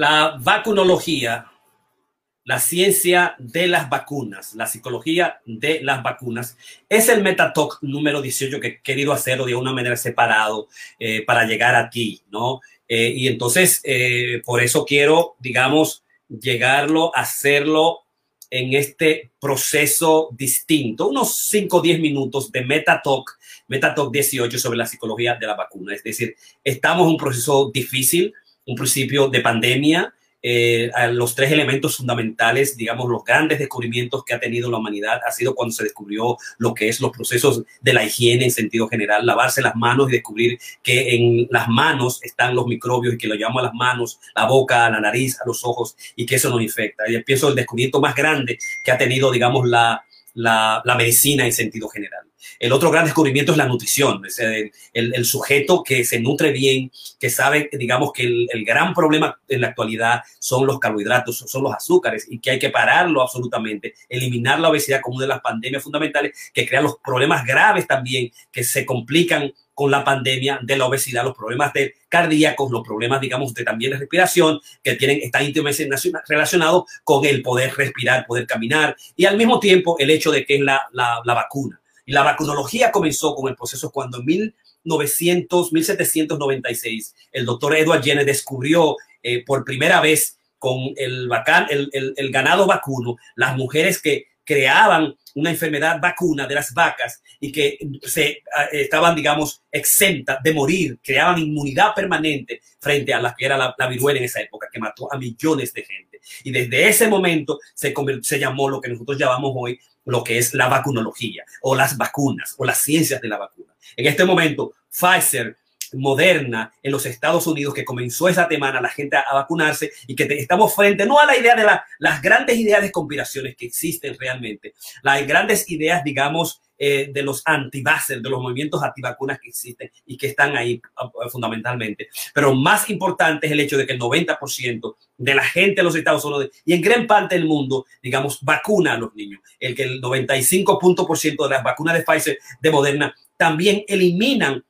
La vacunología, la ciencia de las vacunas, la psicología de las vacunas, es el Metatalk número 18 que he querido hacerlo de una manera separado eh, para llegar a ti, ¿no? Eh, y entonces, eh, por eso quiero, digamos, llegarlo, hacerlo en este proceso distinto, unos 5 o 10 minutos de MetaTalk, MetaTalk 18 sobre la psicología de la vacuna. Es decir, estamos en un proceso difícil, un principio de pandemia, eh, los tres elementos fundamentales, digamos, los grandes descubrimientos que ha tenido la humanidad ha sido cuando se descubrió lo que es los procesos de la higiene en sentido general, lavarse las manos y descubrir que en las manos están los microbios y que lo llamamos a las manos, la boca, la nariz, a los ojos y que eso nos infecta. Y pienso el descubrimiento más grande que ha tenido, digamos, la, la medicina en sentido general. El otro gran descubrimiento es la nutrición, es el, sujeto que se nutre bien, que sabe, digamos, que el, gran problema en la actualidad son los carbohidratos, son los azúcares y que hay que pararlo absolutamente, eliminar la obesidad como una de las pandemias fundamentales que crean los problemas graves también que se complican con la pandemia de la obesidad, los problemas de cardíacos, los problemas, digamos, de también de respiración, que tienen, están íntimamente relacionados con el poder respirar, poder caminar, y al mismo tiempo el hecho de que es la, la, la vacuna. Y la vacunología comenzó con el proceso cuando en 1900, 1796 el doctor Edward Jenner descubrió eh, por primera vez con el, ganado vacuno las mujeres que creaban una enfermedad vacuna de las vacas y que se ah, estaban, digamos, exentas de morir, creaban inmunidad permanente frente a la que era la, viruela en esa época, que mató a millones de gente. Y desde ese momento se, se llamó lo que nosotros llamamos hoy lo que es la vacunología o las vacunas o las ciencias de la vacuna. En este momento, Pfizer, Moderna en los Estados Unidos, que comenzó esa semana la gente a, vacunarse y que estamos frente no a la idea de la, las grandes ideas de conspiraciones que existen realmente, las grandes ideas, digamos, eh, de los antivaxxers, de los movimientos antivacunas que existen y que están ahí uh, fundamentalmente. Pero más importante es el hecho de que el 90% de la gente de los Estados Unidos y en gran parte del mundo, digamos, vacuna a los niños. El que el 95% de las vacunas de Pfizer, de Moderna, también eliminan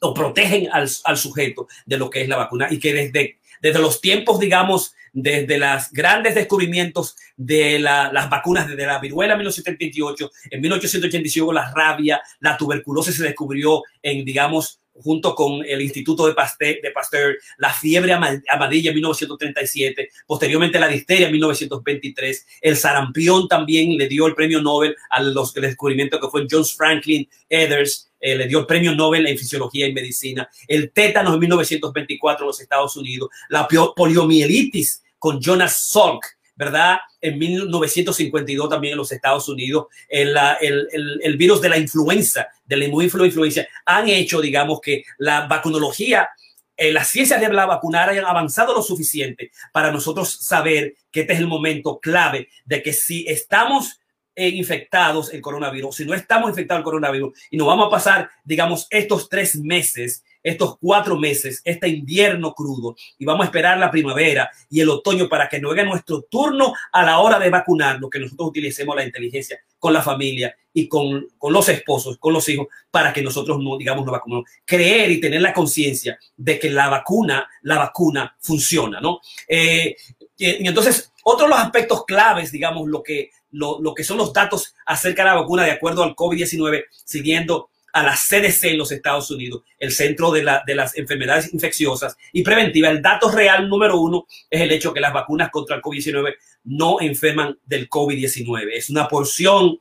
o protegen al, al, sujeto de lo que es la vacuna y que desde, desde los tiempos, digamos, desde los grandes descubrimientos de la, las vacunas, desde la viruela en 1978, en 1885 la rabia, la tuberculosis se descubrió en, digamos, junto con el Instituto de Pasteur, de Pasteur, la fiebre amarilla en 1937, posteriormente la difteria en 1923, el sarampión también le dio el premio Nobel a los descubrimientos que fue John Franklin Ethers, eh, le dio el premio Nobel en fisiología y medicina, el tétano en 1924 en los Estados Unidos, la poliomielitis con Jonas Salk, ¿verdad? En 1952 también en los Estados Unidos, el, virus de la influenza, de la influencia, han hecho, digamos, que la vacunología, eh, las ciencias de la vacunar hayan avanzado lo suficiente para nosotros saber que este es el momento clave de que si estamos eh, infectados el coronavirus, si no estamos infectados el coronavirus y nos vamos a pasar, digamos, estos tres meses estos cuatro meses, este invierno crudo, y vamos a esperar la primavera y el otoño para que no venga nuestro turno a la hora de vacunarnos, que nosotros utilicemos la inteligencia con la familia y con, con los esposos, con los hijos, para que nosotros no, digamos, no vacunemos. Creer y tener la conciencia de que la vacuna, la vacuna funciona, ¿no? Eh, y entonces, otro de los aspectos claves, digamos, lo que, lo, lo que son los datos acerca de la vacuna de acuerdo al COVID-19, siguiendo a la CDC en los Estados Unidos, el Centro de, la, de las Enfermedades Infecciosas y Preventivas. El dato real número uno es el hecho que las vacunas contra el COVID-19 no enferman del COVID-19. Es una porción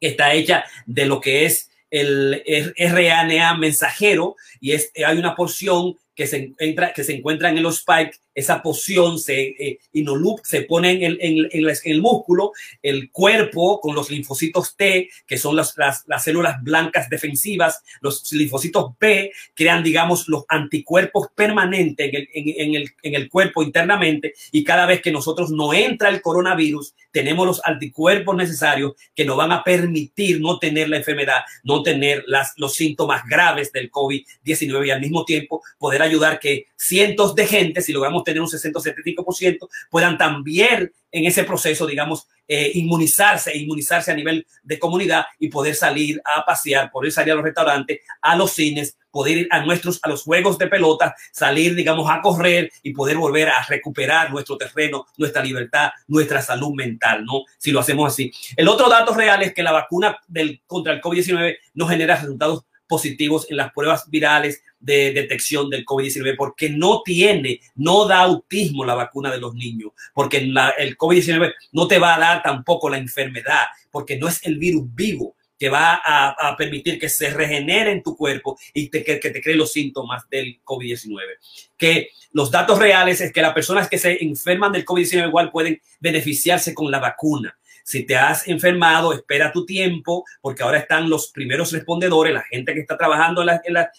que está hecha de lo que es el RNA mensajero y es, hay una porción que se, encuentra, que se encuentran en los spikes, esa poción se, eh, inolup, se pone en el, en, en, en el, músculo, el cuerpo con los linfocitos T, que son las, las, las, células blancas defensivas, los linfocitos B crean, digamos, los anticuerpos permanentes en el, el, en el cuerpo internamente y cada vez que nosotros no entra el coronavirus, tenemos los anticuerpos necesarios que nos van a permitir no tener la enfermedad, no tener las, los síntomas graves del COVID-19 y al mismo tiempo poder ayudar que cientos de gente, si logramos tener un 60-75%, puedan también en ese proceso, digamos, eh, inmunizarse, inmunizarse a nivel de comunidad y poder salir a pasear, poder salir a los restaurantes, a los cines, poder ir a nuestros, a los juegos de pelota, salir, digamos, a correr y poder volver a recuperar nuestro terreno, nuestra libertad, nuestra salud mental, ¿no? Si lo hacemos así. El otro dato real es que la vacuna del, contra el COVID-19 no genera resultados positivos en las pruebas virales de detección del COVID-19 porque no tiene, no da autismo la vacuna de los niños, porque el COVID-19 no te va a dar tampoco la enfermedad, porque no es el virus vivo que va a, permitir que se regenere en tu cuerpo y que, que te cree los síntomas del COVID-19. Que los datos reales es que las personas que se enferman del COVID-19 igual pueden beneficiarse con la vacuna si te has enfermado, espera tu tiempo, porque ahora están los primeros respondedores, la gente que está trabajando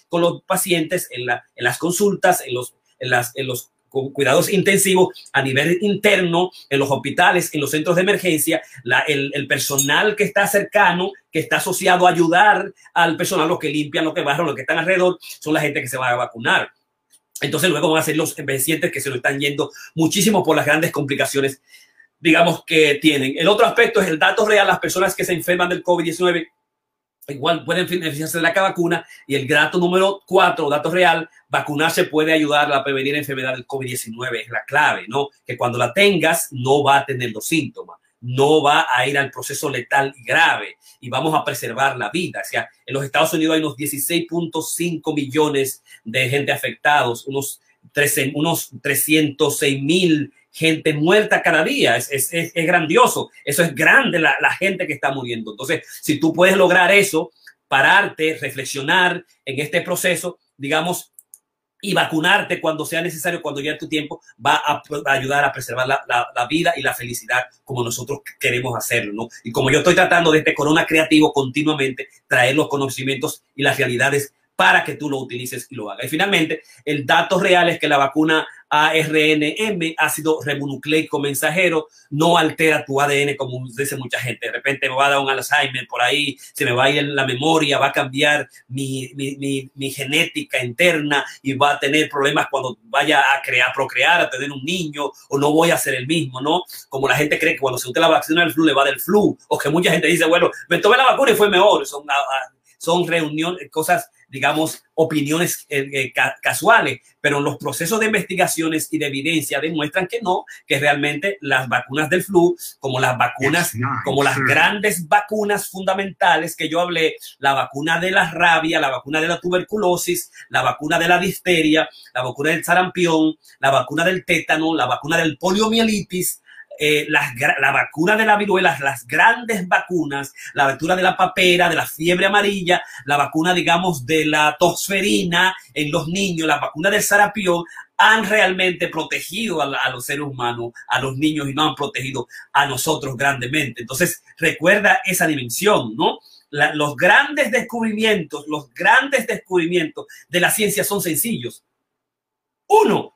con los pacientes, en, las consultas, en los, en los cuidados intensivos a nivel interno, en los hospitales, en los centros de emergencia, el, personal que está cercano, que está asociado a ayudar al personal, los que limpian, los que barran, los que están alrededor, son la gente que se va a vacunar. Entonces luego van a ser los pacientes que se lo están yendo muchísimo por las grandes complicaciones digamos, que tienen. El otro aspecto es el dato real, las personas que se enferman del COVID-19 igual pueden beneficiarse de la vacuna. Y el dato número cuatro, dato real, vacunarse puede ayudar a prevenir la enfermedad del COVID-19. Es la clave, ¿no? Que cuando la tengas no va a tener los síntomas, no va a ir al proceso letal grave y vamos a preservar la vida. O sea, en los Estados Unidos hay unos 16.5 millones de gente afectados, unos, 13, unos 306 mil gente muerta cada día. Es, es, es, grandioso. Eso es grande la, la, gente que está muriendo. Entonces, si tú puedes lograr eso, pararte, reflexionar en este proceso, digamos, y vacunarte cuando sea necesario, cuando llegue tu tiempo, va a, ayudar a preservar la, la, la, vida y la felicidad como nosotros queremos hacerlo, ¿no? Y como yo estoy tratando de este corona creativo continuamente, traer los conocimientos y las realidades para que tú lo utilices y lo hagas. Y finalmente, el dato real es que la vacuna ARNM, ácido ribonucleico mensajero, no altera tu ADN como dice mucha gente. De repente me va a dar un Alzheimer por ahí, se me va a ir la memoria, va a cambiar mi, mi, mi, genética interna y va a tener problemas cuando vaya a crear, procrear, a tener un niño, o no voy a ser el mismo, ¿no? Como la gente cree que cuando se usted la vacuna del flu le va del flu, o que mucha gente dice, bueno, me tomé la vacuna y fue mejor. Son, ah, ah, son reuniones, cosas digamos, opiniones eh, eh, casuales, pero los procesos de investigaciones y de evidencia demuestran que no, que realmente las vacunas del flu, como las vacunas, como las grandes vacunas fundamentales que yo hablé, la vacuna de la rabia, la vacuna de la tuberculosis, la vacuna de la difteria, la vacuna del sarampión, la vacuna del tétano, la vacuna del poliomielitis, eh, la vacuna de la viruela, las grandes vacunas, la vacuna de la papera, de la fiebre amarilla, la vacuna, digamos, de la tosferina en los niños, la vacuna del sarapión, han realmente protegido a, los seres humanos, a los niños y no han protegido a nosotros grandemente. Entonces, recuerda esa dimensión, ¿no? los grandes descubrimientos, los grandes descubrimientos de la ciencia son sencillos. Uno,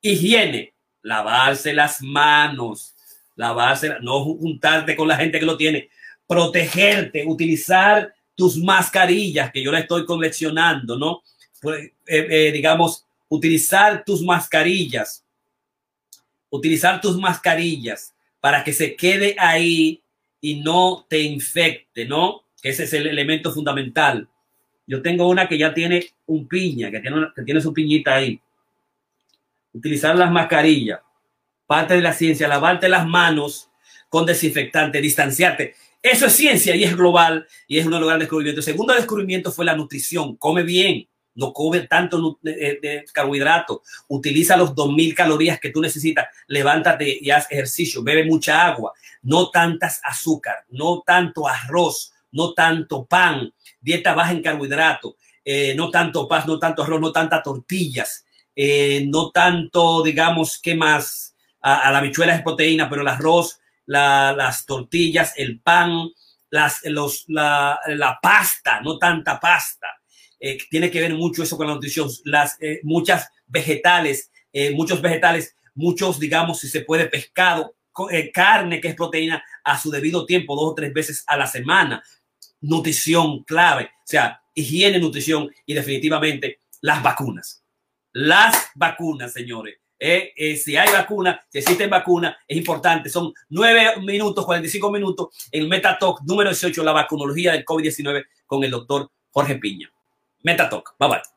higiene, lavarse las manos, lavarse, no juntarte con la gente que lo tiene, protegerte, utilizar tus mascarillas, que yo la estoy coleccionando, ¿no? Pues, eh, eh, digamos, utilizar tus mascarillas, utilizar tus mascarillas para que se quede ahí y no te infecte, ¿no? Ese es el elemento fundamental. Yo tengo una que ya tiene un piña, que tiene, que tiene su piñita ahí. Utilizar las mascarillas parte de la ciencia, lavarte las manos con desinfectante, distanciarte. Eso es ciencia y es global y es uno de los grandes descubrimientos. El segundo descubrimiento fue la nutrición. Come bien, no come tanto de, carbohidratos. Utiliza los 2000 calorías que tú necesitas. Levántate y haz ejercicio. Bebe mucha agua. No tantas azúcar, no tanto arroz, no tanto pan. Dieta baja en carbohidratos. Eh, no tanto pan, no tanto arroz, no tantas tortillas. Eh, no tanto, digamos, ¿qué más? A, la habichuela es proteína, pero el arroz, las tortillas, el pan, las, los, la, la pasta, no tanta pasta. Eh, tiene que ver mucho eso con la nutrición. Las, eh, muchas vegetales, eh, muchos vegetales, muchos, digamos, si se puede, pescado, carne, que es proteína, a su debido tiempo, dos o tres veces a la semana. Nutrición clave, o sea, higiene, nutrición y definitivamente las vacunas. Las vacunas, señores Eh, eh, si hay vacuna, si existen vacunas, es importante. Son 9 minutos, 45 minutos en Metatalk número 18, la vacunología del COVID-19 con el doctor Jorge Piña. Metatalk. Bye bye.